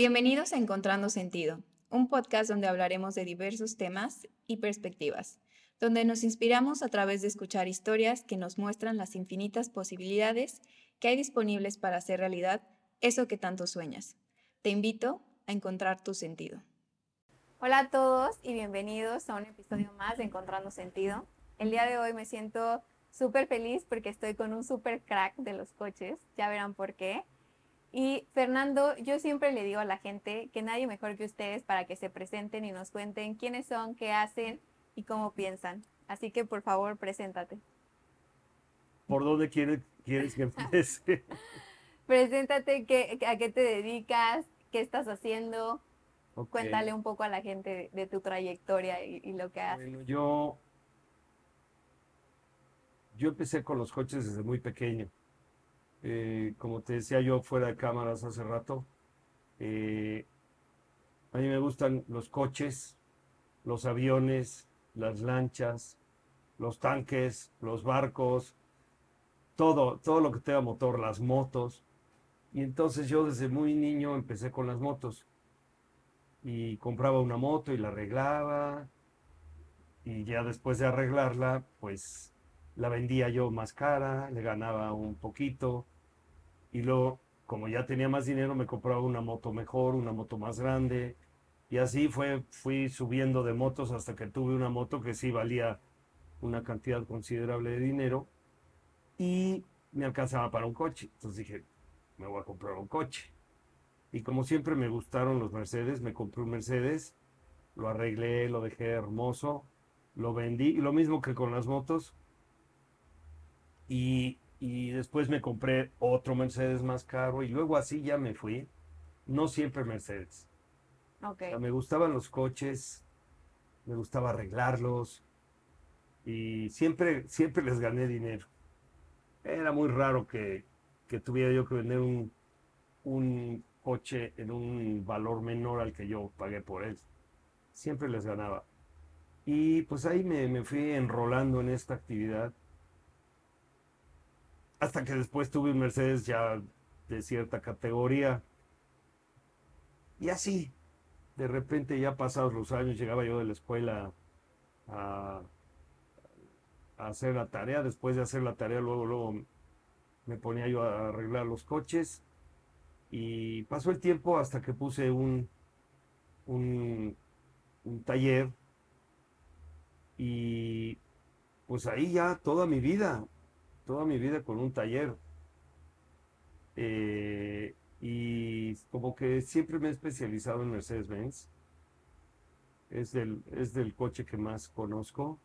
Bienvenidos a Encontrando Sentido, un podcast donde hablaremos de diversos temas y perspectivas, donde nos inspiramos a través de escuchar historias que nos muestran las infinitas posibilidades que hay disponibles para hacer realidad eso que tanto sueñas. Te invito a encontrar tu sentido. Hola a todos y bienvenidos a un episodio más de Encontrando Sentido. El día de hoy me siento súper feliz porque estoy con un súper crack de los coches, ya verán por qué. Y Fernando, yo siempre le digo a la gente que nadie mejor que ustedes para que se presenten y nos cuenten quiénes son, qué hacen y cómo piensan. Así que por favor, preséntate. ¿Por dónde quieres, quieres que empiece? preséntate, qué, a qué te dedicas, qué estás haciendo. Cuéntale un poco a la gente de, tu trayectoria y, lo que haces. Bueno, yo yo empecé con los coches desde muy pequeño. Eh, como te decía yo fuera de cámaras hace rato, eh, a mí me gustan los coches, los aviones, las lanchas, los tanques, los barcos, todo, todo lo que tenga motor, las motos. Y entonces yo desde muy niño empecé con las motos. Y compraba una moto y la arreglaba. Y ya después de arreglarla, pues la vendía yo más cara, le ganaba un poquito y luego, como ya tenía más dinero, me compraba una moto mejor, una moto más grande y así fue, fui subiendo de motos hasta que tuve una moto que sí valía una cantidad considerable de dinero y me alcanzaba para un coche. Entonces dije, me voy a comprar un coche. Y como siempre me gustaron los Mercedes, me compré un Mercedes, lo arreglé, lo dejé hermoso, lo vendí. Y lo mismo que con las motos, y, después me compré otro Mercedes más caro y luego así ya me fui. No siempre Mercedes. me gustaban los coches, me gustaba arreglarlos y siempre, siempre les gané dinero. Era muy raro que, tuviera yo que vender un, un coche en un valor menor al que yo pagué por él. Siempre les ganaba. Y pues ahí me, me fui enrolando en esta actividad hasta que después tuve un Mercedes ya de cierta categoría. Y así, de repente ya pasados los años, llegaba yo de la escuela a, hacer la tarea. Después de hacer la tarea, luego, luego me ponía yo a arreglar los coches. Y pasó el tiempo hasta que puse un, un, un taller. Y pues ahí ya toda mi vida toda mi vida con un taller. Eh, y como que siempre me he especializado en Mercedes-Benz. Es del, es del coche que más conozco.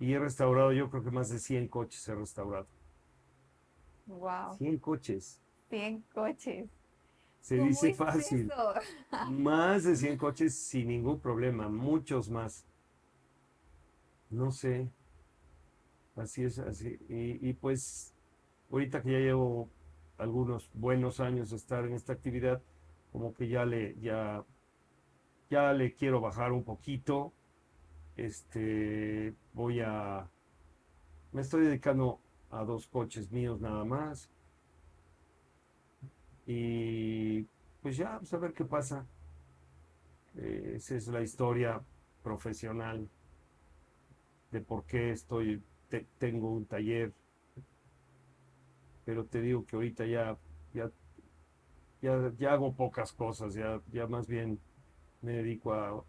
Y he restaurado, yo creo que más de 100 coches he restaurado. Wow. 100 coches. 100 coches. Se dice fácil. más de 100 coches sin ningún problema, muchos más. No sé, Así es, así. Y, pues ahorita que ya llevo algunos buenos años de estar en esta actividad, como que ya le, ya, ya le quiero bajar un poquito. Este, voy a, me estoy dedicando a dos coches míos nada más. Y pues ya, vamos a ver qué pasa. Eh, esa es la historia profesional de por qué estoy tengo un taller, pero te digo que ahorita ya, ya, ya, hago pocas cosas, ya, ya más bien me dedico a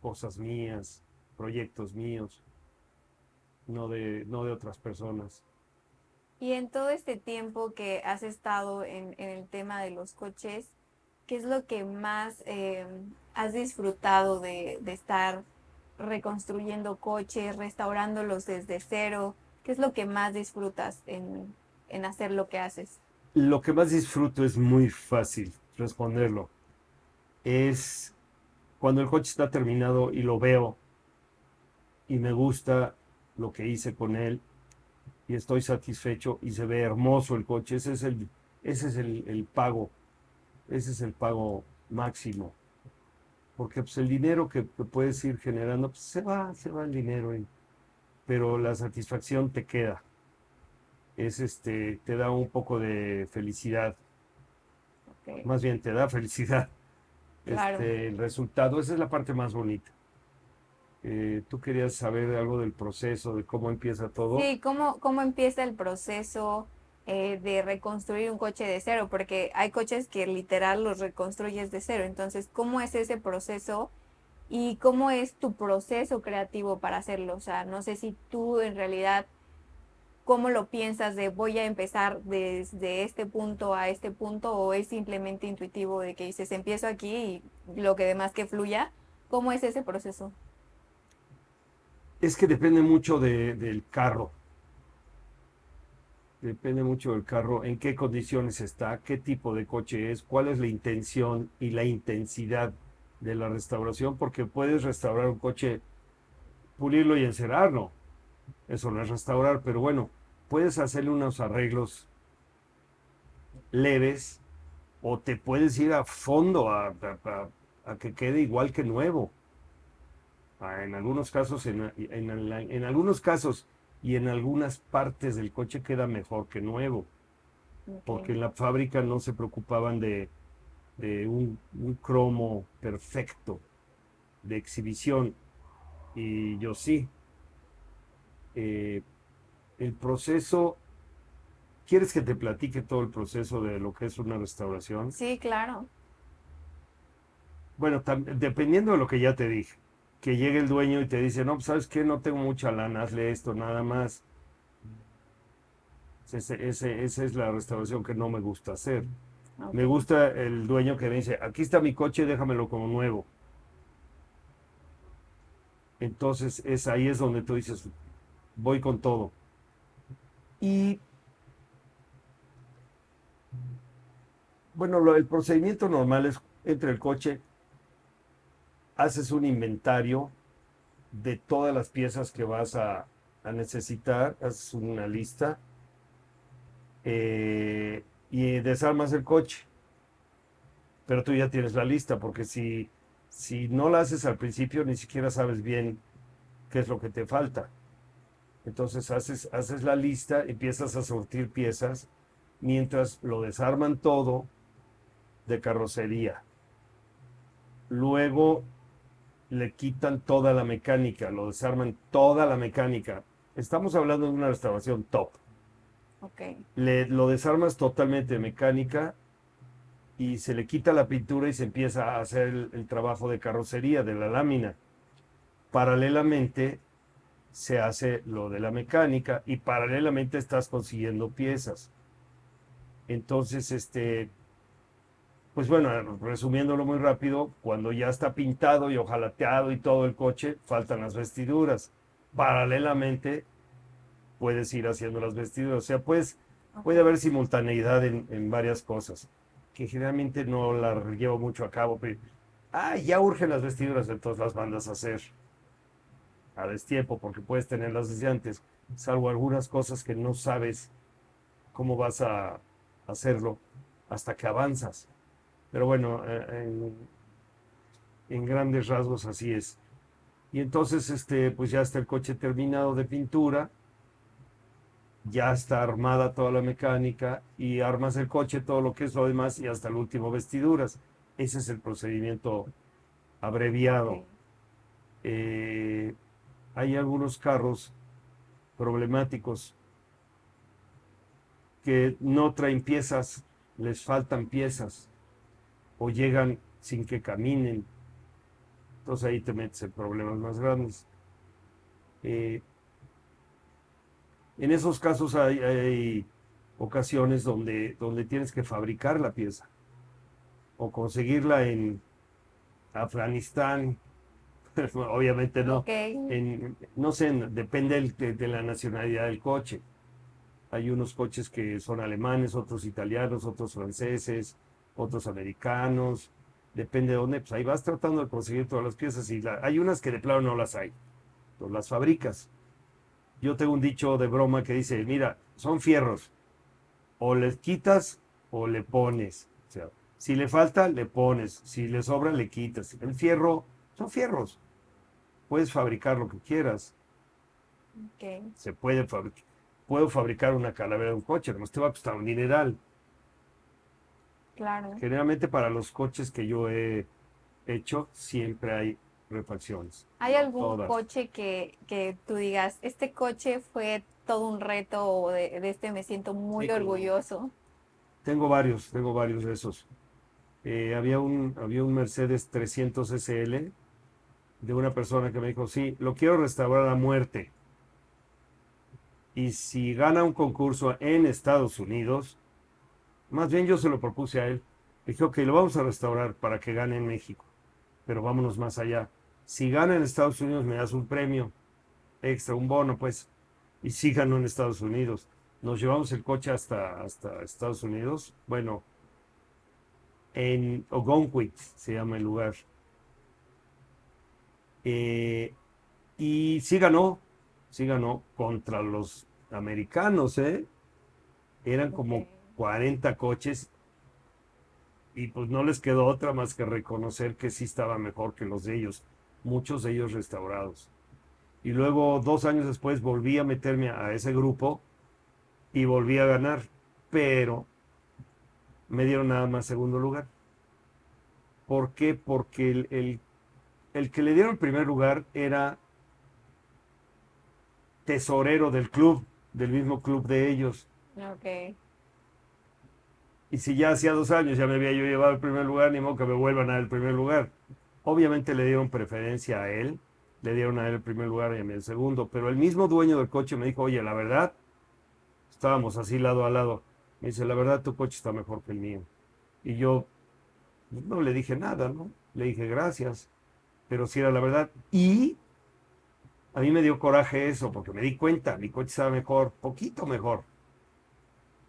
cosas mías, proyectos míos, no de, no de otras personas. Y en todo este tiempo que has estado en, el tema de los coches, ¿qué es lo que más eh, has disfrutado de, de estar reconstruyendo coches, restaurándolos desde cero? ¿Qué es lo que más disfrutas en, hacer lo que haces? Lo que más disfruto es muy fácil responderlo. Es cuando el coche está terminado y lo veo y me gusta lo que hice con él y estoy satisfecho y se ve hermoso el coche. Ese es el, ese es el pago. Ese es el pago máximo porque pues, el dinero que, puedes ir generando, pues, se va, se va el dinero, pero la satisfacción te queda. Es este, te da un poco de felicidad. Más bien te da felicidad. Claro. Este, el resultado, esa es la parte más bonita. Eh, ¿Tú querías saber algo del proceso, de cómo empieza todo? Sí, ¿cómo, cómo empieza el proceso eh, de reconstruir un coche de cero? Porque hay coches que literal los reconstruyes de cero. Entonces, ¿cómo es ese proceso y cómo es tu proceso creativo para hacerlo? O sea, no sé si tú en realidad, ¿cómo lo piensas de voy a empezar desde este punto a este punto o es simplemente intuitivo de que dices empiezo aquí y lo que demás que fluya? ¿Cómo es ese proceso? Es que depende mucho de- del carro. Depende mucho del carro, en qué condiciones está, qué tipo de coche es, cuál es la intención y la intensidad de la restauración, porque puedes restaurar un coche, pulirlo y encerarlo. Eso no es restaurar, pero bueno, puedes hacerle unos arreglos leves o te puedes ir a fondo a, que quede igual que nuevo. Ah, En algunos casos, en algunos casos y en algunas partes del coche queda mejor que nuevo, porque en la fábrica no se preocupaban de, de un, un cromo perfecto de exhibición y yo sí. Eh, el proceso, ¿quieres que te platique todo el proceso de lo que es una restauración? Sí, claro. Bueno, dependiendo de lo que ya te dije, que llegue el dueño y te dice, no, pues, ¿sabes qué? No tengo mucha lana, hazle esto, nada más. Ese- ese- esa es la restauración que no me gusta hacer. Me gusta el dueño que me dice, aquí está mi coche, déjamelo como nuevo. Entonces, es ahí es donde tú dices, voy con todo. Y bueno, lo- el procedimiento normal es, entre el coche, haces un inventario de todas las piezas que vas a, necesitar, haces una lista eh, y desarmas el coche. Pero tú ya tienes la lista, porque si, si no la haces al principio, ni siquiera sabes bien qué es lo que te falta. Entonces haces, haces la lista, empiezas a sortir piezas, mientras lo desarman todo de carrocería. Luego le quitan toda la mecánica, lo desarman toda la mecánica. Estamos hablando de una restauración top. Ok. Le, lo desarmas totalmente de mecánica y se le quita la pintura y se empieza a hacer el, el trabajo de carrocería, de la lámina. Paralelamente se hace lo de la mecánica y paralelamente estás consiguiendo piezas. Entonces, este, pues bueno, resumiéndolo muy rápido, cuando ya está pintado y ojalateado y todo el coche, faltan las vestiduras. Paralelamente puedes ir haciendo las vestiduras. O sea, pues puede haber simultaneidad en, en varias cosas, que generalmente no la llevo mucho a cabo, pero, ah, ya urgen las vestiduras, entonces las mandas a hacer a destiempo, porque puedes tenerlas desde antes, salvo algunas cosas que no sabes cómo vas a hacerlo hasta que avanzas. Pero bueno, eh, en, en grandes rasgos así es. Y entonces, este, pues ya está el coche terminado de pintura, ya está armada toda la mecánica y armas el coche, todo lo que es lo demás y hasta el último vestiduras. Ese es el procedimiento abreviado. Eh, hay algunos carros problemáticos que no traen piezas, les faltan piezas o llegan sin que caminen. Entonces ahí te metes en problemas más grandes. Eh, en esos casos hay, hay ocasiones donde, donde tienes que fabricar la pieza o conseguirla en Afganistán. Obviamente no. En- no sé, en- depende de la nacionalidad del coche. Hay unos coches que son alemanes, otros italianos, otros franceses, otros americanos. Depende de dónde, pues ahí vas tratando de conseguir todas las piezas y la- hay unas que de plano no las hay. Entonces las fabricas. Yo tengo un dicho de broma que dice, mira, son fierros. O les quitas o le pones. O sea, si le falta, le pones. Si le sobra, le quitas. El fierro, son fierros. Puedes fabricar lo que quieras. Ok. Se puede fabricar. Puedo fabricar una calavera de un coche, además te va a costar un dineral. Claro. Generalmente para los coches que yo he hecho, siempre hay refacciones. ¿Hay algún Todas. coche que, que tú digas, este coche fue todo un reto o de, de este me siento muy Sí, orgulloso? Tengo varios, tengo varios de esos. Eh, había un, había un Mercedes 300 SL de una persona que me dijo, sí, lo quiero restaurar a muerte. Y si gana un concurso en Estados Unidos, más bien yo se lo propuse a él. Dije, ok, lo vamos a restaurar para que gane en México, pero vámonos más allá. Si gana en Estados Unidos, me das un premio extra, un bono, pues. Y si ganó en Estados Unidos. Nos llevamos el coche hasta, hasta Estados Unidos. Bueno, en Ogonquit se llama el lugar. Eh, y sí ganó, sí ganó contra los americanos, ¿eh? Eran como. 40 coches y pues no les quedó otra más que reconocer que sí estaba mejor que los de ellos, muchos de ellos restaurados. Y luego, dos años después, volví a meterme a ese grupo y volví a ganar, pero me dieron nada más segundo lugar. ¿Por qué? Porque el, el- que le dieron primer lugar era tesorero del club, del mismo club de ellos. Ok. Y si ya hacía dos años ya me había yo llevado el primer lugar, ni modo que me vuelvan a dar el primer lugar. Obviamente le dieron preferencia a él, le dieron a él el primer lugar y a mí el segundo, pero el mismo dueño del coche me dijo, oye, la verdad, estábamos así lado a lado, me dice, la verdad tu coche está mejor que el mío. Y yo pues, no le dije nada, ¿no? Le dije gracias, pero sí era la verdad. Y a mí me dio coraje eso, porque me di cuenta, mi coche estaba mejor, poquito mejor.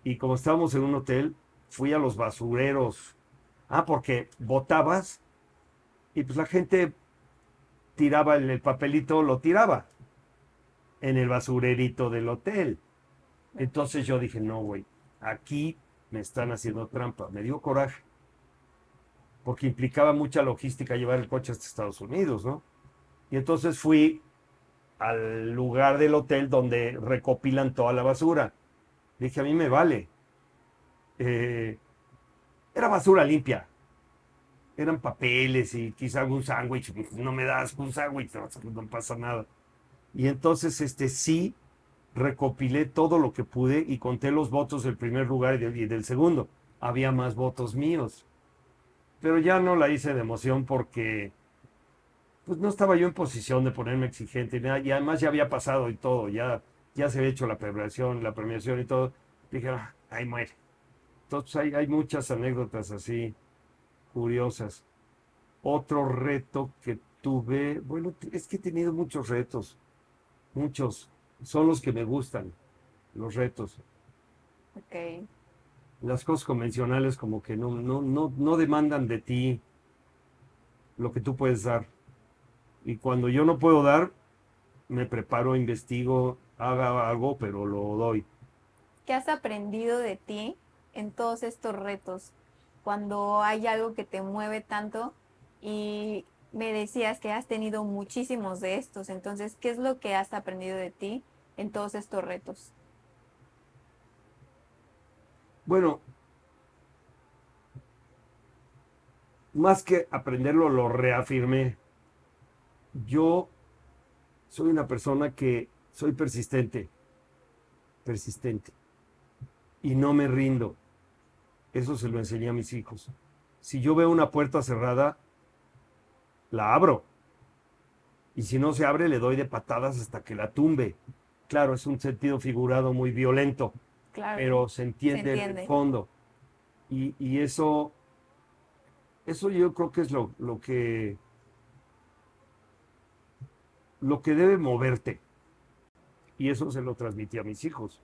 Y como estábamos en un hotel, fui a los basureros. Ah, porque botabas y pues la gente tiraba el, el papelito, lo tiraba en el basurerito del hotel. Entonces yo dije, no, güey, aquí me están haciendo trampa. Me dio coraje. Porque implicaba mucha logística llevar el coche hasta Estados Unidos, ¿no? Y entonces fui al lugar del hotel donde recopilan toda la basura. Dije, a mí me vale. Eh, era basura limpia. Eran papeles y quizá algún sándwich. No me das un sándwich, no, pasa nada. Y entonces, este sí, recopilé todo lo que pude y conté los votos del primer lugar y del, segundo. Había más votos míos. Pero ya no la hice de emoción porque pues no estaba yo en posición de ponerme exigente y además ya había pasado y todo, ya, ya se había hecho la premiación, la premiación y todo. Dije, "Ah, ahí muere. Entonces hay, hay muchas anécdotas así curiosas. Otro reto que tuve, bueno, es que he tenido muchos retos, muchos, son los que me gustan, los retos. Ok. Las cosas convencionales como que no, no, no, no demandan de ti lo que tú puedes dar. Y cuando yo no puedo dar, me preparo, investigo, haga algo, pero lo doy. ¿Qué has aprendido de ti en todos estos retos? Cuando hay algo que te mueve tanto y me decías que has tenido muchísimos de estos, entonces, ¿qué es lo que has aprendido de ti en todos estos retos? Bueno, más que aprenderlo, lo reafirmé. Yo soy una persona que soy persistente, persistente, y no me rindo. Eso se lo enseñé a mis hijos. Si yo veo una puerta cerrada, la abro. Y si no se abre, le doy de patadas hasta que la tumbe. Claro, es un sentido figurado muy violento Claro. pero se entiende, entiende. el fondo. Y, y eso, eso yo creo que es lo, lo que lo que debe moverte. Y eso se lo transmití a mis hijos.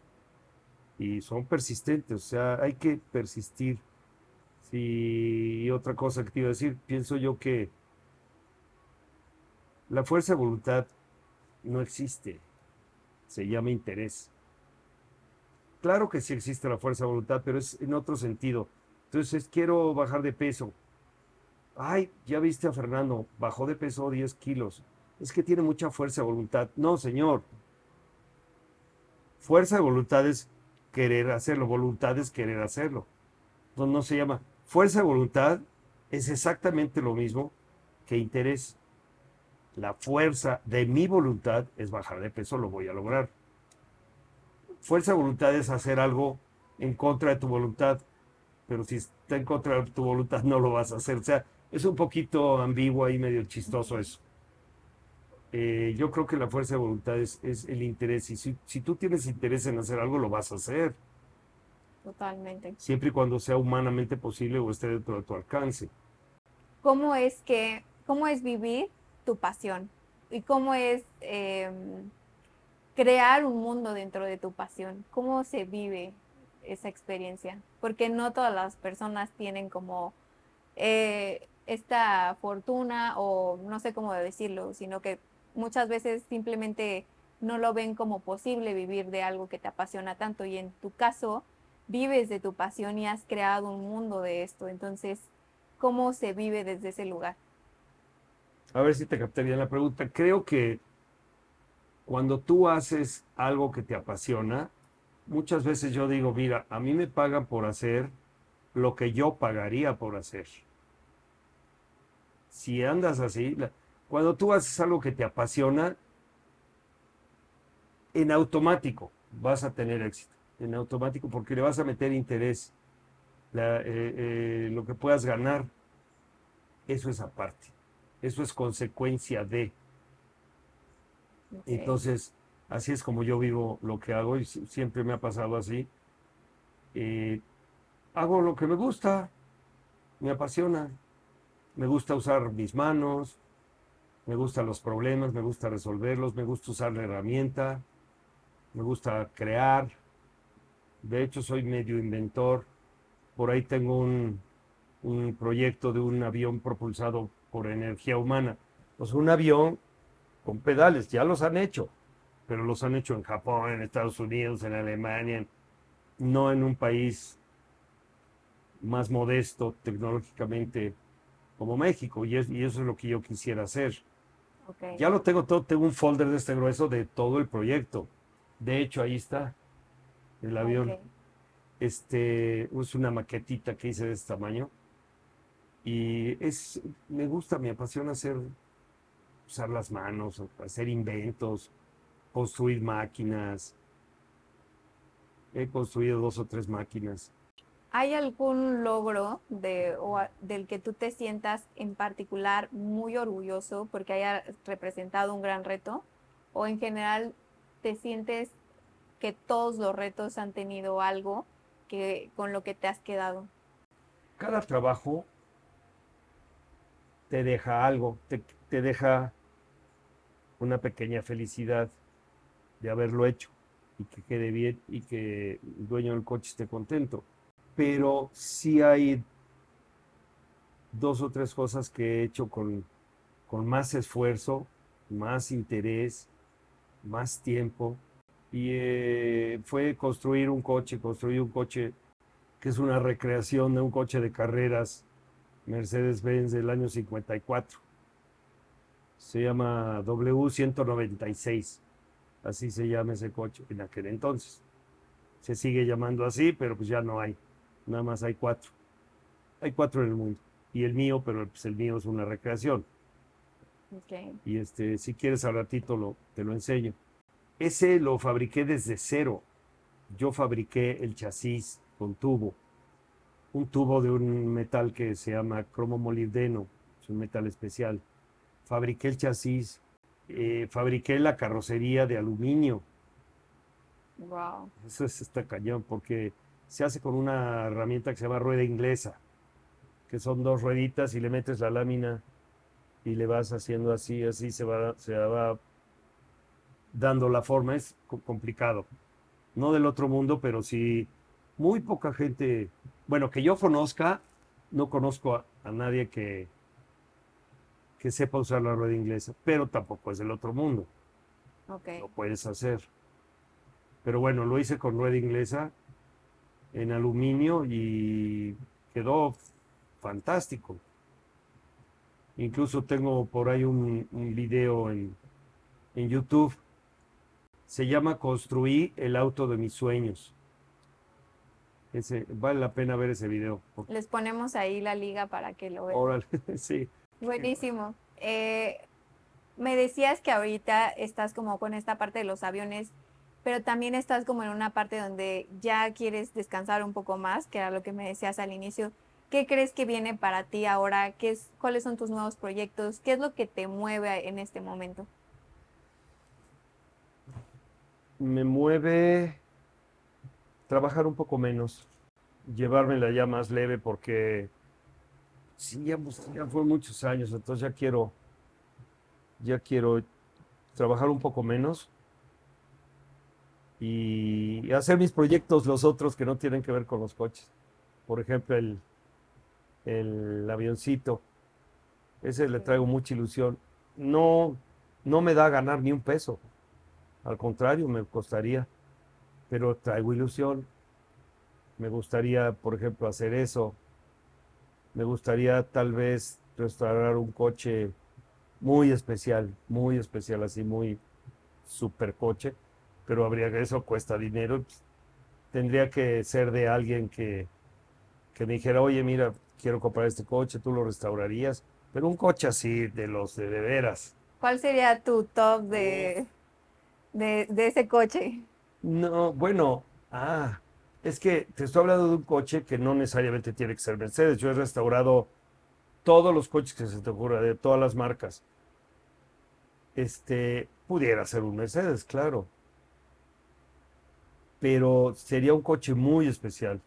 Y son persistentes, o sea, hay que persistir. Y otra cosa que te iba a decir, pienso yo que la fuerza de voluntad no existe, se llama interés. Claro que sí existe la fuerza de voluntad, pero es en otro sentido. Entonces, quiero bajar de peso. Ay, ya viste a Fernando, bajó de peso 10 kilos. Es que tiene mucha fuerza de voluntad. No, señor. Fuerza de voluntad es querer hacerlo, voluntad es querer hacerlo. Entonces, no se llama Fuerza de voluntad es exactamente lo mismo que interés. La fuerza de mi voluntad es bajar de peso, lo voy a lograr. Fuerza de voluntad es hacer algo en contra de tu voluntad, pero si está en contra de tu voluntad no lo vas a hacer. O sea, es un poquito ambiguo y medio chistoso eso. Eh, yo creo que la fuerza de voluntad es, el interés. Y si, si, tú tienes interés en hacer algo, lo vas a hacer. Totalmente. Siempre y cuando sea humanamente posible o esté dentro de tu alcance. ¿Cómo es que, cómo es vivir tu pasión? ¿Y cómo es em, crear un mundo dentro de tu pasión? ¿Cómo se vive esa experiencia? Porque no todas las personas tienen como eh, esta fortuna o no sé cómo decirlo, sino que muchas veces simplemente no lo ven como posible vivir de algo que te apasiona tanto y en tu caso vives de tu pasión y has creado un mundo de esto. Entonces, ¿cómo se vive desde ese lugar? A ver si te capté bien la pregunta. Creo que cuando tú haces algo que te apasiona, muchas veces yo digo, mira, a mí me pagan por hacer lo que yo pagaría por hacer. Si andas así, cuando tú haces algo que te apasiona, en automático vas a tener éxito. En automático porque le vas a meter interés. Eh, eh, lo que puedas ganar, eso es aparte. Eso es consecuencia de. Entonces, así es como yo vivo lo que hago y siempre me ha pasado así. Eh, hago lo que me gusta, me apasiona. Me gusta usar mis manos, me gustan los problemas, me gusta resolverlos, me gusta usar la herramienta, me gusta crear. De hecho, soy medio inventor. Por ahí tengo un, proyecto de un avión propulsado por energía humana. Pues un avión con pedales, ya los han hecho, pero los han hecho en Japón, en Estados Unidos, en Alemania, no en un país más modesto tecnológicamente como México, y, eso es lo que yo quisiera hacer. Ya lo tengo todo, tengo un folder de este grueso de todo el proyecto. De hecho, ahí está el avión. Este es una maquetita que hice de este tamaño. Y es, me gusta, me apasiona hacer, usar las manos, hacer inventos, construir máquinas. He construido dos o tres máquinas. ¿Hay algún logro de, o del que tú te sientas en particular muy orgulloso porque haya representado un gran reto? ¿O en general te sientes que todos los retos han tenido algo que, con lo que te has quedado? Cada trabajo te deja algo, te, te deja una pequeña felicidad de haberlo hecho y que quede bien y que el dueño del coche esté contento pero sí hay dos o tres cosas que he hecho con, más esfuerzo, más interés, más tiempo. Y eh, fue construir un coche, construir un coche que es una recreación de un coche de carreras Mercedes-Benz del año 54. Se llama W196, así se llama ese coche en aquel entonces. Se sigue llamando así, pero pues ya no hay. Nada más hay cuatro. Hay cuatro en el mundo. Y el mío, pero pues el mío es una recreación. Y este, si quieres al ratito lo, te lo enseño. Ese lo fabriqué desde cero. Yo fabriqué el chasis con tubo. Un tubo de un metal que se llama cromo molibdeno. Es un metal especial. Fabriqué el chasis. Eh, fabriqué la carrocería de aluminio. Wow. Eso es esta cañón porque se hace con una herramienta que se llama rueda inglesa, que son dos rueditas y le metes la lámina y le vas haciendo así, así se va, se va dando la forma. Es complicado. No del otro mundo, pero sí muy poca gente, bueno, que yo conozca, no conozco a, nadie que, que sepa usar la rueda inglesa, pero tampoco es del otro mundo. Lo puedes hacer. Pero bueno, lo hice con rueda inglesa en aluminio y quedó fantástico. Incluso tengo por ahí un, video en, en, YouTube. Se llama Construí el auto de mis sueños. ese, vale la pena ver ese video. Les ponemos ahí la liga para que lo vean. Órale, sí. Buenísimo. Eh, me decías que ahorita estás como con esta parte de los aviones, pero también estás como en una parte donde ya quieres descansar un poco más, que era lo que me decías al inicio. ¿Qué crees que viene para ti ahora? ¿Qué es, ¿Cuáles son tus nuevos proyectos? ¿Qué es lo que te mueve en este momento? Me mueve trabajar un poco menos, llevármela ya más leve porque ya, pues, ya fue muchos años, entonces ya quiero, ya quiero trabajar un poco menos y hacer mis proyectos los otros que no tienen que ver con los coches. Por ejemplo, el, el avioncito. Ese le traigo mucha ilusión. No, no me da ganar ni un peso. Al contrario, me costaría. Pero traigo ilusión. Me gustaría, por ejemplo, hacer eso. Me gustaría tal vez restaurar un coche muy especial, muy especial, así muy super coche pero habría que eso cuesta dinero. Pues, tendría que ser de alguien que, que me dijera, oye, mira, quiero comprar este coche, tú lo restaurarías, pero un coche así, de los de, de veras. ¿Cuál sería tu top de, de, de ese coche? No, bueno, ah, es que te estoy hablando de un coche que no necesariamente tiene que ser Mercedes. Yo he restaurado todos los coches que se te ocurra, de todas las marcas. Este, pudiera ser un Mercedes, claro pero sería un coche muy especial,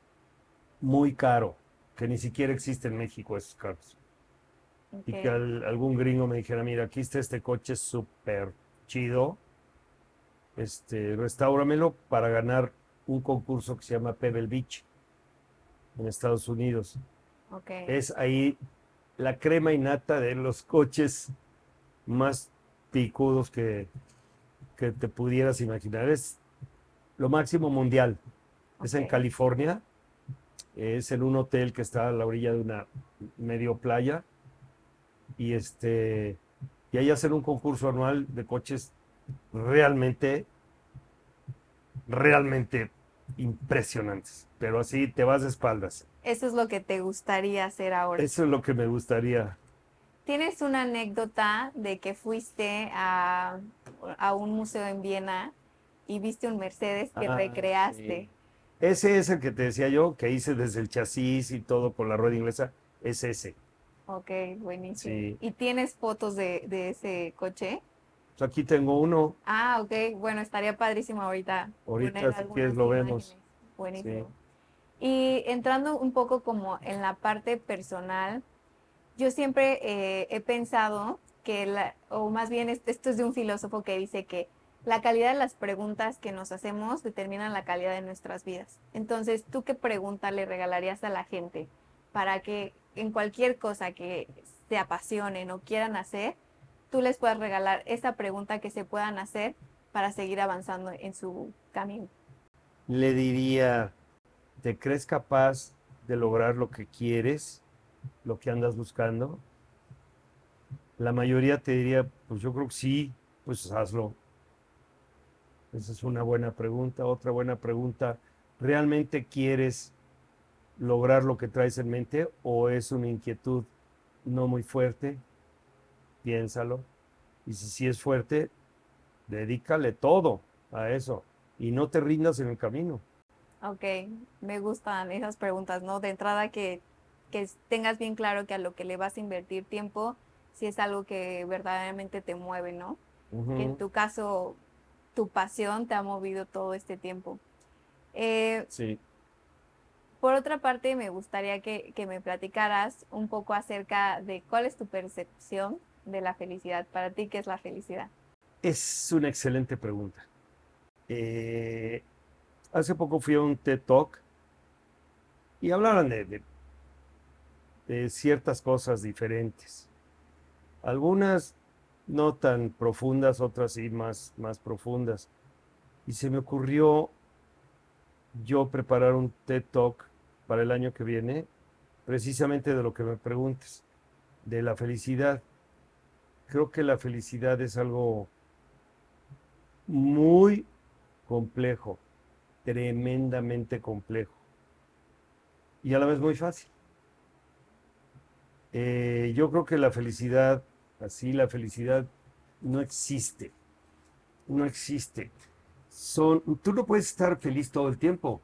muy caro, que ni siquiera existe en México esos carros. Y que algún gringo me dijera, mira, aquí está este coche súper chido, este, restáuramelo para ganar un concurso que se llama Pebble Beach en Estados Unidos. Es ahí la crema innata de los coches más picudos que, que te pudieras imaginar. Es lo máximo mundial. Es en California. Es en un hotel que está a la orilla de una medio playa. Y este y ahí hacen un concurso anual de coches realmente, realmente impresionantes. Pero así te vas de espaldas. Eso es lo que te gustaría hacer ahora. Eso es lo que me gustaría. ¿Tienes una anécdota de que fuiste a, a un museo en Viena y viste un Mercedes que ah, recreaste. Ese es el que te decía yo, que hice desde el chasis y todo con la rueda inglesa, es ese. Ok, buenísimo. ¿Y tienes fotos de, ese coche? Pues aquí tengo uno. Ah, ok, bueno, estaría padrísimo ahorita. Ahorita si quieres lo vemos. Buenísimo. Y entrando un poco como en la parte personal, yo siempre eh, he pensado que, la, o más bien esto es de un filósofo que dice que la calidad de las preguntas que nos hacemos determinan la calidad de nuestras vidas. Entonces, ¿tú qué pregunta le regalarías a la gente para que en cualquier cosa que se apasionen o quieran hacer, tú les puedas regalar esa pregunta que se puedan hacer para seguir avanzando en su camino? Le diría, ¿te crees capaz de lograr lo que quieres, lo que andas buscando? La mayoría te diría, pues yo creo que sí, pues hazlo. Esa es una buena pregunta. Otra buena pregunta, ¿realmente quieres lograr lo que traes en mente o es una inquietud no muy fuerte? Piénsalo. Y si sí es fuerte, dedícale todo a eso y no te rindas en el camino. Ok, me gustan esas preguntas, ¿no? De entrada que, que tengas bien claro que a lo que le vas a invertir tiempo, si es algo que verdaderamente te mueve, ¿no? Que en tu caso tu pasión te ha movido todo este tiempo. Eh, sí. Por otra parte, me gustaría que, me platicaras un poco acerca de cuál es tu percepción de la felicidad. Para ti, ¿qué es la felicidad? Es una excelente pregunta. Eh, hace poco fui a un TED Talk y hablaban de, de ciertas cosas diferentes. Algunas no tan profundas, otras sí más, más profundas. Y se me ocurrió yo preparar un TED Talk para el año que viene, precisamente de lo que me preguntes, de la felicidad. Creo que la felicidad es algo muy complejo, tremendamente complejo. y a la vez muy fácil. Eh, yo creo que la felicidad, así la felicidad no existe. No existe. Son, tú no puedes estar feliz todo el tiempo.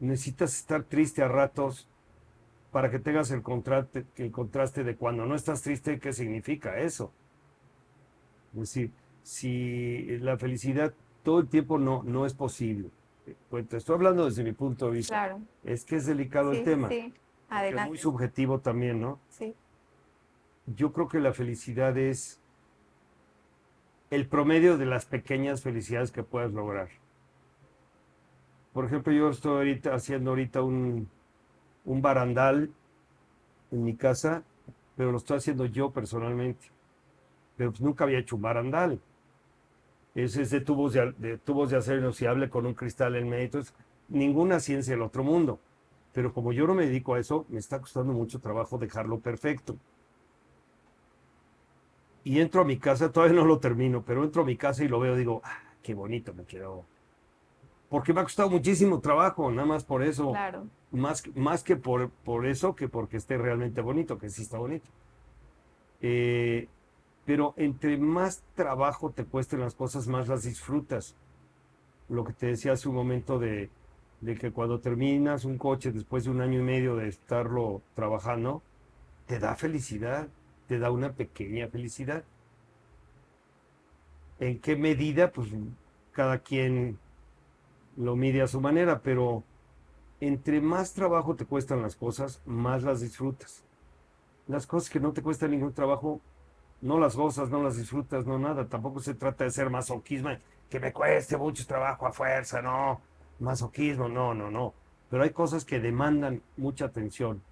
Necesitas estar triste a ratos para que tengas el contraste, el contraste de cuando no estás triste, ¿qué significa eso? Es decir, si la felicidad todo el tiempo no, no es posible. Pues te estoy hablando desde mi punto de vista. Claro. Es que es delicado el tema. Sí, adelante. es muy subjetivo también, ¿no? Sí, Yo creo que la felicidad es el promedio de las pequeñas felicidades que puedas lograr. Por ejemplo, yo estoy ahorita haciendo ahorita un, un barandal en mi casa, pero lo estoy haciendo yo personalmente. Pero pues nunca había hecho un barandal. Es de tubos de, tubos de acero inoxidable con un cristal en medio. Ninguna ciencia del otro mundo. Pero como yo no me dedico a eso, me está costando mucho trabajo dejarlo perfecto. Y entro a mi casa, todavía no lo termino, pero entro a mi casa y lo veo digo, ah, qué bonito me quedó. Porque me ha costado muchísimo trabajo, nada más por eso. claro. Más, más que por, por eso, que porque esté realmente bonito, que sí está bonito. Eh, pero entre más trabajo te cuesten las cosas, más las disfrutas. Lo que te decía hace un momento de, de que cuando terminas un coche después de un año y medio de estarlo trabajando, te da felicidad, te da una pequeña felicidad. ¿En qué medida? Pues cada quien lo mide a su manera, pero entre más trabajo te cuestan las cosas, más las disfrutas. Las cosas que no te cuestan ningún trabajo, no las gozas, no las disfrutas, no nada. Tampoco se trata de ser masoquismo, que me cueste mucho trabajo a fuerza, no. Masoquismo, no, no, no. Pero hay cosas que demandan mucha atención,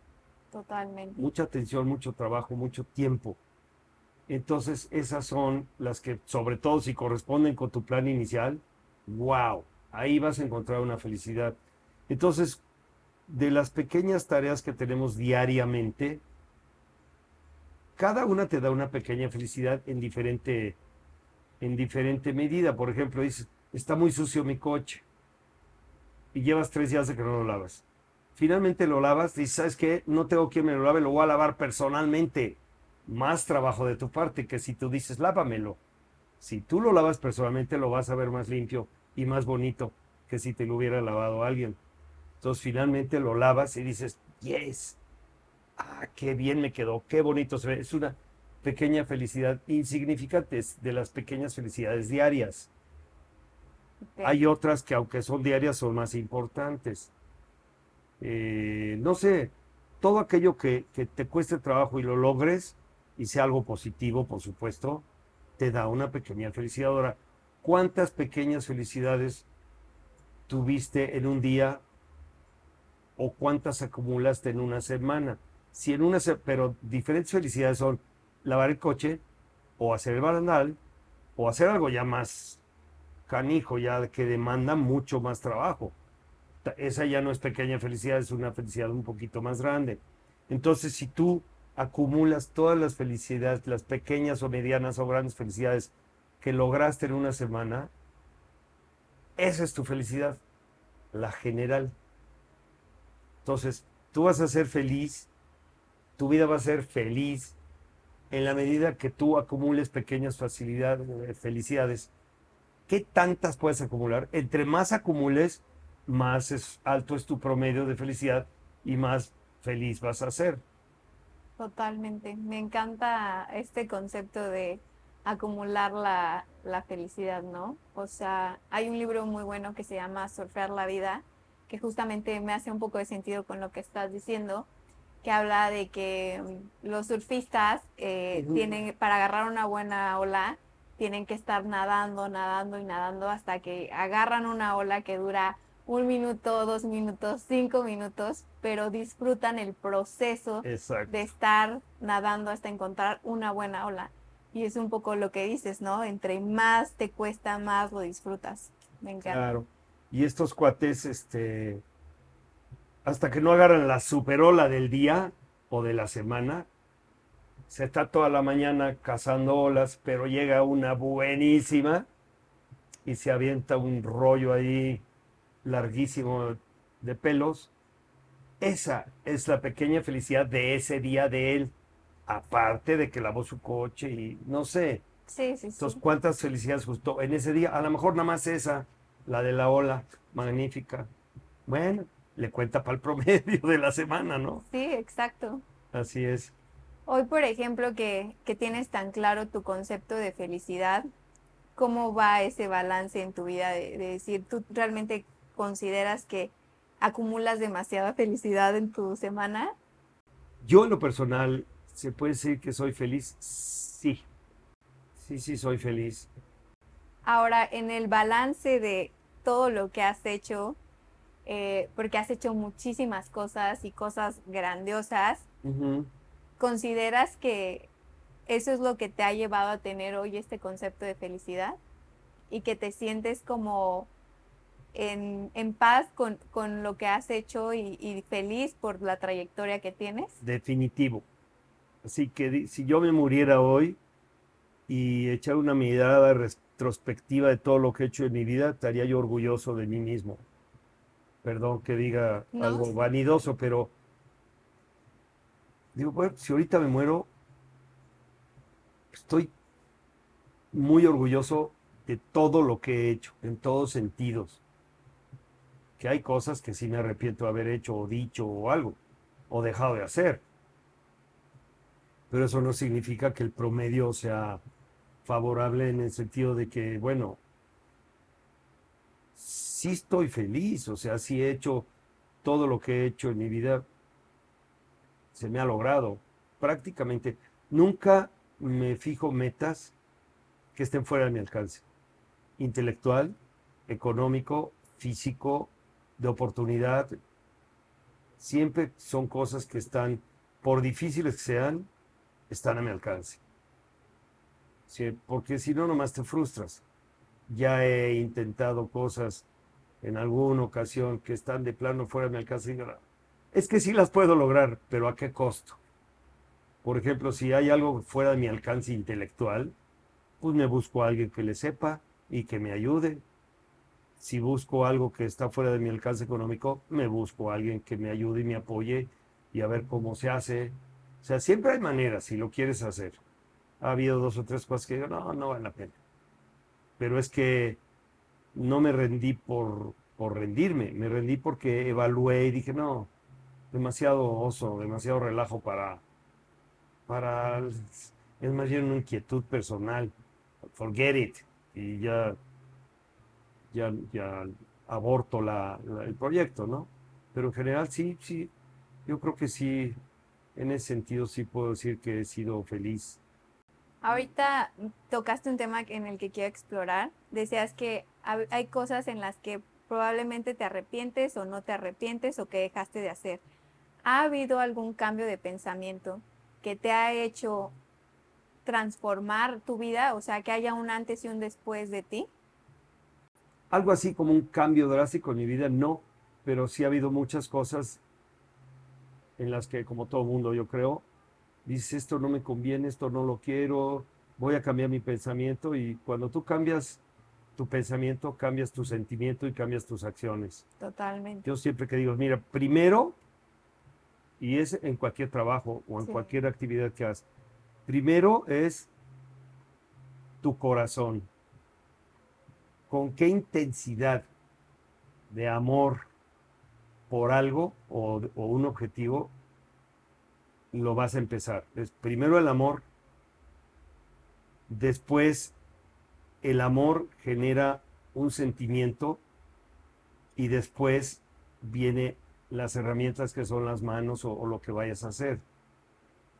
Totalmente. mucha atención, mucho trabajo, mucho tiempo. Entonces, esas son las que, sobre todo si corresponden con tu plan inicial, wow, ahí vas a encontrar una felicidad. Entonces, de las pequeñas tareas que tenemos diariamente, cada una te da una pequeña felicidad en diferente, en diferente medida. Por ejemplo, dices, está muy sucio mi coche y llevas tres días de que no lo lavas. Finalmente lo lavas, dices, ¿sabes qué? No tengo quien me lo lave, lo voy a lavar personalmente. Más trabajo de tu parte que si tú dices, lávamelo. Si tú lo lavas personalmente, lo vas a ver más limpio y más bonito que si te lo hubiera lavado alguien. Entonces finalmente lo lavas y dices, yes, ah, qué bien me quedó, qué bonito se ve. Es una pequeña felicidad insignificante, es de las pequeñas felicidades diarias. Hay otras que aunque son diarias son más importantes. Eh, no sé, todo aquello que, te cueste trabajo y lo logres y sea algo positivo, por supuesto, te da una pequeña felicidad. Ahora, ¿cuántas pequeñas felicidades tuviste en un día o cuántas acumulaste en una semana? Si en una, pero diferentes felicidades son lavar el coche o hacer el barandal o hacer algo ya más canijo, ya que demanda mucho más trabajo. Esa ya no es pequeña felicidad, es una felicidad un poquito más grande. Entonces, si tú acumulas todas las felicidades, las pequeñas o medianas o grandes felicidades que lograste en una semana, esa es tu felicidad, la general. Entonces, tú vas a ser feliz, tu vida va a ser feliz en la medida que tú acumules pequeñas facilidades, eh, felicidades. ¿Qué tantas puedes acumular? Entre más acumules, más es, alto es tu promedio de felicidad y más feliz vas a ser. Totalmente. Me encanta este concepto de acumular la, la felicidad, ¿no? O sea, hay un libro muy bueno que se llama Surfear la vida, que justamente me hace un poco de sentido con lo que estás diciendo, que habla de que mm, los surfistas eh, tienen, para agarrar una buena ola, tienen que estar nadando, nadando y nadando hasta que agarran una ola que dura un minuto, dos minutos, cinco minutos, pero disfrutan el proceso Exacto. de estar nadando hasta encontrar una buena ola. Y es un poco lo que dices, ¿no? Entre más te cuesta, más lo disfrutas. Me encanta. Claro. Y estos cuates, este, hasta que no agarran la superola del día o de la semana, se está toda la mañana cazando olas, pero llega una buenísima y se avienta un rollo ahí larguísimo de pelos Esa es la pequeña felicidad de ese día de él. Aparte de que lavó su coche y no sé. Sí, sí, sí. Entonces, ¿cuántas felicidades gustó en ese día? A lo mejor nada más esa, la de la ola, magnífica. Bueno, le cuenta para el promedio de la semana, ¿no? Sí, exacto. Así es. Hoy, por ejemplo, que, que tienes tan claro tu concepto de felicidad, ¿cómo va ese balance en tu vida de, de decir, tú realmente consideras que acumulas demasiada felicidad en tu semana? Yo en lo personal, ¿se puede decir que soy feliz? Sí. Sí, sí, soy feliz. Ahora, en el balance de todo lo que has hecho, eh, porque has hecho muchísimas cosas y cosas grandiosas. ¿consideras que eso es lo que te ha llevado a tener hoy este concepto de felicidad? Y que te sientes como en, en paz con, con lo que has hecho y, y feliz por la trayectoria que tienes. Definitivo. Así que si yo me muriera hoy y echar una mirada retrospectiva de todo lo que he hecho en mi vida, estaría yo orgulloso de mí mismo. Perdón que diga No, algo vanidoso, pero digo, bueno, si ahorita me muero, estoy muy orgulloso de todo lo que he hecho, en todos sentidos. Que hay cosas que sí me arrepiento de haber hecho o dicho o algo, o dejado de hacer. Pero eso no significa que el promedio sea favorable en el sentido de que, bueno, sí estoy feliz, o sea, sí he hecho todo lo que he hecho en mi vida, se me ha logrado prácticamente. Nunca me fijo metas que estén fuera de mi alcance. Intelectual, económico, físico, de oportunidad. Siempre son cosas que están, por difíciles que sean, están a mi alcance. Porque si no, nomás te frustras. Ya he intentado cosas en alguna ocasión que están de plano fuera de mi alcance. y digo, "No, es que sí las puedo lograr, pero ¿a qué costo? Por ejemplo, si hay algo fuera de mi alcance intelectual, pues me busco a alguien que le sepa y que me ayude. Si busco algo que está fuera de mi alcance económico, me busco a alguien que me ayude y me apoye y a ver cómo se hace. O sea, siempre hay maneras si lo quieres hacer. Ha habido dos o tres cosas que digo, no, no vale la pena. Pero es que no me rendí por, por rendirme, me rendí porque evalué y dije, no, demasiado oso, demasiado relajo para, para, es más bien una inquietud personal. Forget it. Y ya, ya, ya aborto el proyecto, ¿no? Pero en general sí, sí, yo creo que sí, en ese sentido sí puedo decir que he sido feliz. Ahorita tocaste un tema en el que quiero explorar. Decías que hay cosas en las que probablemente te arrepientes o no te arrepientes o que dejaste de hacer. ¿Ha habido algún cambio de pensamiento que te ha hecho transformar tu vida? O sea, que haya un antes y un después de ti. Algo así como un cambio drástico en mi vida, no, pero sí ha habido muchas cosas en las que, como todo mundo, yo creo, dices, esto no me conviene, esto no lo quiero, voy a cambiar mi pensamiento y cuando tú cambias tu pensamiento, cambias tu sentimiento y cambias tus acciones. Totalmente. Yo siempre que digo, mira, primero, y es en cualquier trabajo o en Sí. cualquier actividad que hagas, primero es tu corazón. ¿Con qué intensidad de amor por algo o, un objetivo lo vas a empezar? Es primero el amor, después el amor genera un sentimiento y después viene las herramientas que son las manos o, lo que vayas a hacer.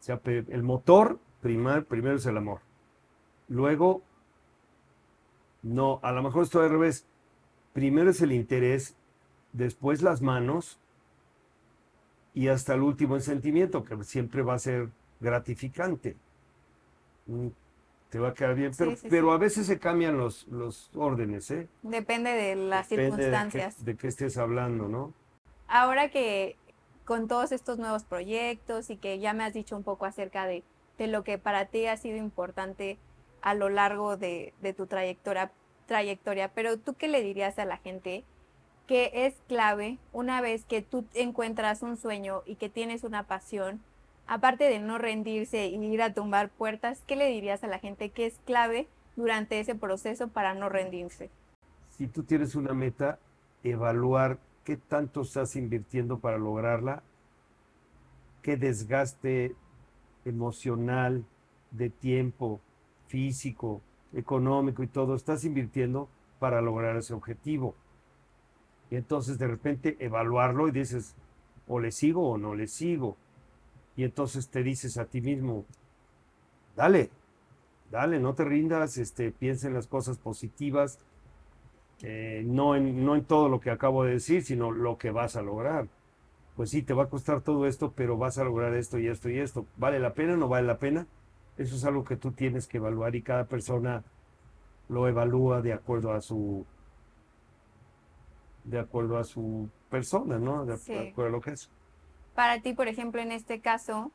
O sea, el motor primar- primero es el amor. Luego, no, a lo mejor esto al revés. Primero es el interés, después las manos y hasta el último el sentimiento, que siempre va a ser gratificante. Mm, Te va a quedar bien, pero, sí, pero sí. a veces se cambian los, los órdenes, ¿eh? Depende de las Depende de qué- circunstancias. de qué estés hablando, ¿no? Ahora que con todos estos nuevos proyectos y que ya me has dicho un poco acerca de, de lo que para ti ha sido importante a lo largo de, de tu trayectoria, trayectoria, pero tú qué le dirías a la gente que es clave una vez que tú encuentras un sueño y que tienes una pasión, aparte de no rendirse y ir a tumbar puertas, ¿qué le dirías a la gente que es clave durante ese proceso para no rendirse? Si tú tienes una meta, evaluar qué tanto estás invirtiendo para lograrla, qué desgaste emocional, de tiempo, físico, económico y todo estás invirtiendo para lograr ese objetivo. Y entonces de repente evaluarlo y dices, o le sigo o no le sigo. Y entonces te dices a ti mismo, dale, dale, no te rindas, este, piensa en las cosas positivas, eh, no, en, no en todo lo que acabo de decir, sino lo que vas a lograr. Pues sí, te va a costar todo esto, pero vas a lograr esto y esto y esto. ¿Vale la pena o no vale la pena? Eso es algo que tú tienes que evaluar y cada persona lo evalúa de acuerdo a su de acuerdo a su persona, ¿no? De, acuerdo a lo que es. Para ti, por ejemplo, en este caso,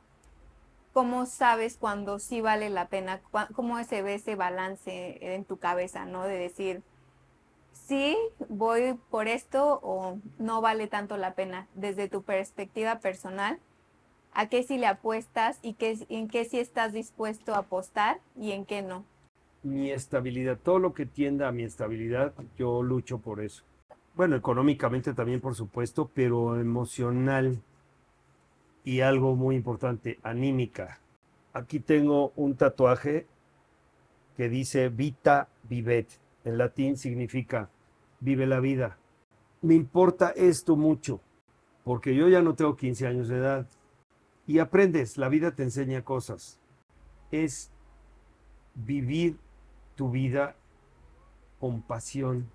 ¿cómo sabes cuando sí vale la pena? ¿Cómo se ve ese balance en tu cabeza, ¿no? De decir, sí, voy por esto o no vale tanto la pena desde tu perspectiva personal. ¿A qué sí le apuestas y qué, en qué sí estás dispuesto a apostar y en qué no? Mi estabilidad, todo lo que tienda a mi estabilidad, yo lucho por eso. Bueno, económicamente también, por supuesto, pero emocional y algo muy importante, anímica. Aquí tengo un tatuaje que dice Vita Vivet. En latín significa vive la vida. Me importa esto mucho, porque yo ya no tengo 15 años de edad. Y aprendes, la vida te enseña cosas. Es vivir tu vida con pasión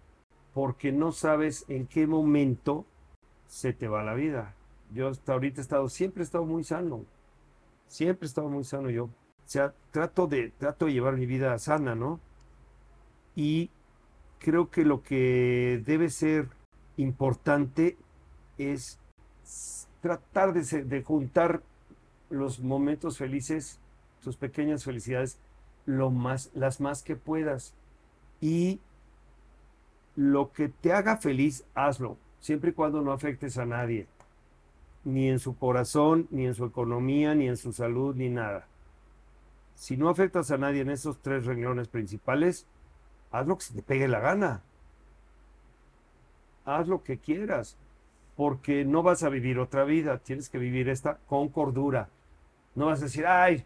porque no sabes en qué momento se te va la vida. Yo hasta ahorita he estado, siempre he estado muy sano, siempre he estado muy sano yo. O sea, trato de, trato de llevar mi vida sana, ¿no? Y creo que lo que debe ser importante es tratar de, de juntar los momentos felices, tus pequeñas felicidades, lo más, las más que puedas. Y lo que te haga feliz, hazlo, siempre y cuando no afectes a nadie, ni en su corazón, ni en su economía, ni en su salud, ni nada. Si no afectas a nadie en esos tres renglones principales, haz lo que se te pegue la gana. Haz lo que quieras, porque no vas a vivir otra vida, tienes que vivir esta con cordura. No vas a decir, ay,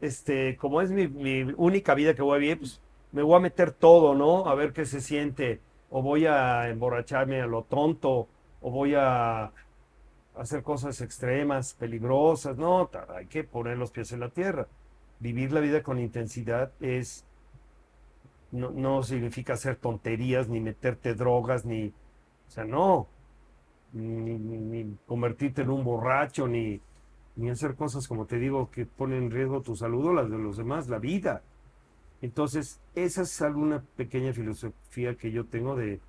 este, como es mi, única vida que voy a vivir, pues me voy a meter todo, ¿no? A ver qué se siente o voy a emborracharme a lo tonto, o voy a hacer cosas extremas, peligrosas. No, hay que poner los pies en la tierra. Vivir la vida con intensidad es no, no significa hacer tonterías, ni meterte drogas, ni, o sea, no, ni, convertirte en un borracho, ni, ni hacer cosas, como te digo, que ponen en riesgo tu salud o las de los demás, la vida. Entonces, esa es alguna pequeña filosofía que yo tengo de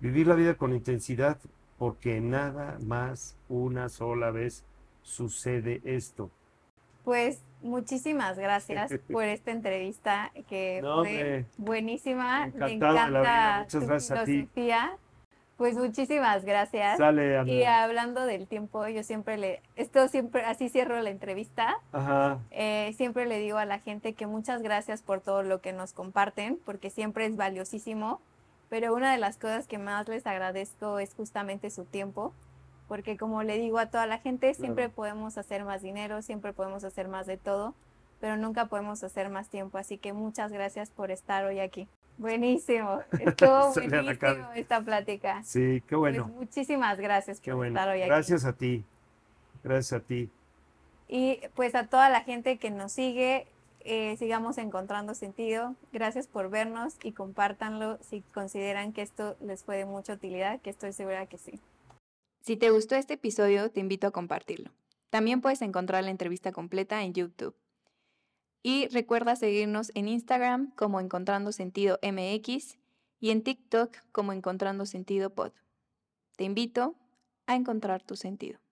vivir la vida con intensidad, porque nada más una sola vez sucede esto. Pues muchísimas gracias por esta entrevista que fue buenísima. Me encanta Muchas gracias a ti. Pues muchísimas gracias. y hablando del tiempo, yo siempre le, esto siempre, así cierro la entrevista. Ajá. Eh, siempre le digo a la gente que muchas gracias por todo lo que nos comparten, porque siempre es valiosísimo. Pero una de las cosas que más les agradezco es justamente su tiempo, porque como le digo a toda la gente, siempre podemos hacer más dinero, siempre podemos hacer más de todo, pero nunca podemos hacer más tiempo. Así que muchas gracias por estar hoy aquí. Buenísimo, estuvo buenísimo esta plática. Sí, qué bueno. Pues muchísimas gracias por estar hoy aquí. Gracias a ti, gracias a ti. Y pues a toda la gente que nos sigue, eh, sigamos encontrando sentido. Gracias por vernos y compártanlo si consideran que esto les fue de mucha utilidad, que estoy segura que sí. Si te gustó este episodio, te invito a compartirlo. También puedes encontrar la entrevista completa en YouTube. Y recuerda seguirnos en Instagram como Encontrando Sentido MX y en TikTok como Encontrando Sentido Pod. Te invito a encontrar tu sentido.